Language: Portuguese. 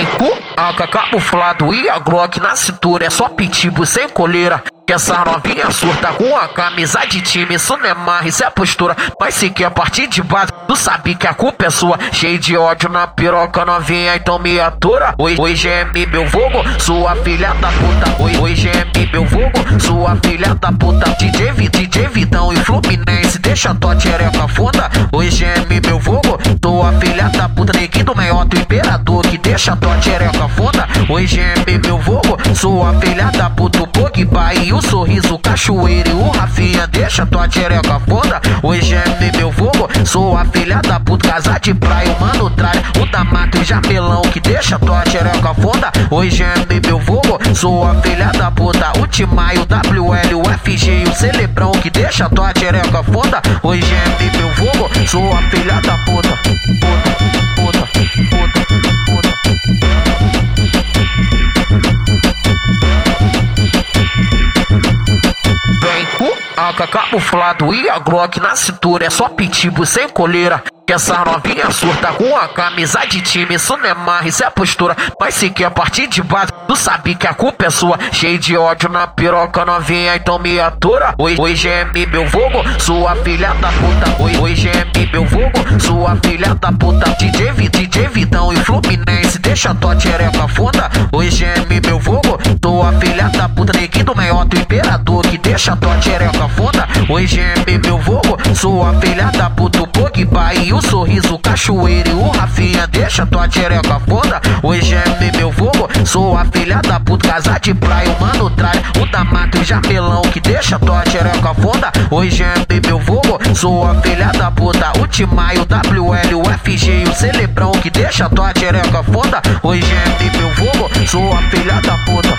Vem com AK camuflado e a Glock na cintura. É só pitbull sem coleira. Que essa novinha surta com a camisa de time. Isso não é marra, isso é postura. Mas se quer partir de base, tu sabe que a culpa é sua. Cheio de ódio na piroca novinha, então me atura. Oi, oi, GM, meu vogo, sua filha da puta. Oi, oi, GM, meu vogo, sua filha da puta. DJ, DJ Vidão e Fluminense, deixa tua tchereca funda. Oi, GM, meu vogo, tua filha da puta. Que deixa tua tchereca funda. Oi, GM, meu vogo, sua filha da puta. O Pogba e o sorriso, cachoeiro e o Rafinha, deixa tua tchereca funda. Oi, GM, meu vogo, sua filha da puta. Casa de praia, mano trai, o da mata e jamelão, que deixa tua tchereca funda. Oi, GM, meu vogo, sua filha da puta. O Timaio, WL, o FG e o Celebrão, que deixa tua tchereca funda. Oi, GM, meu vogo, sua filha da puta. Puta, puta, AK camuflado e a Glock na cintura. É só pitbull sem coleira. Essa novinha surta com a camisa de time. Isso não é marra, isso é postura. Mas se quer partir de base, tu sabe que a culpa é sua. Cheio de ódio na piroca novinha, então me atura. Oi, oi, GM, meu vogo, sua filha da puta. Oi, oi, GM, meu vogo, sua filha da puta. DJ, DJ Vidão e Fluminense, deixa tua tchereca funda. Oi, GM, meu vogo, tua filha da puta. Deixa tua tchereca funda. Oi, GM, meu vogo, sua filha da puta. O Pogba e o sorriso, cachoeiro e o Rafinha, deixa tua tchereca funda. Oi, GM, meu vogo, sua filha da puta. Casa de praia, o mano trai, o da mata e o jamelão, que deixa tua tchereca funda. Oi, GM, meu vogo, sua filha da puta. O Timaio, WL, o FG e o Celebrão, que deixa tua tchereca funda. Oi, GM, meu vogo, sua filha da puta.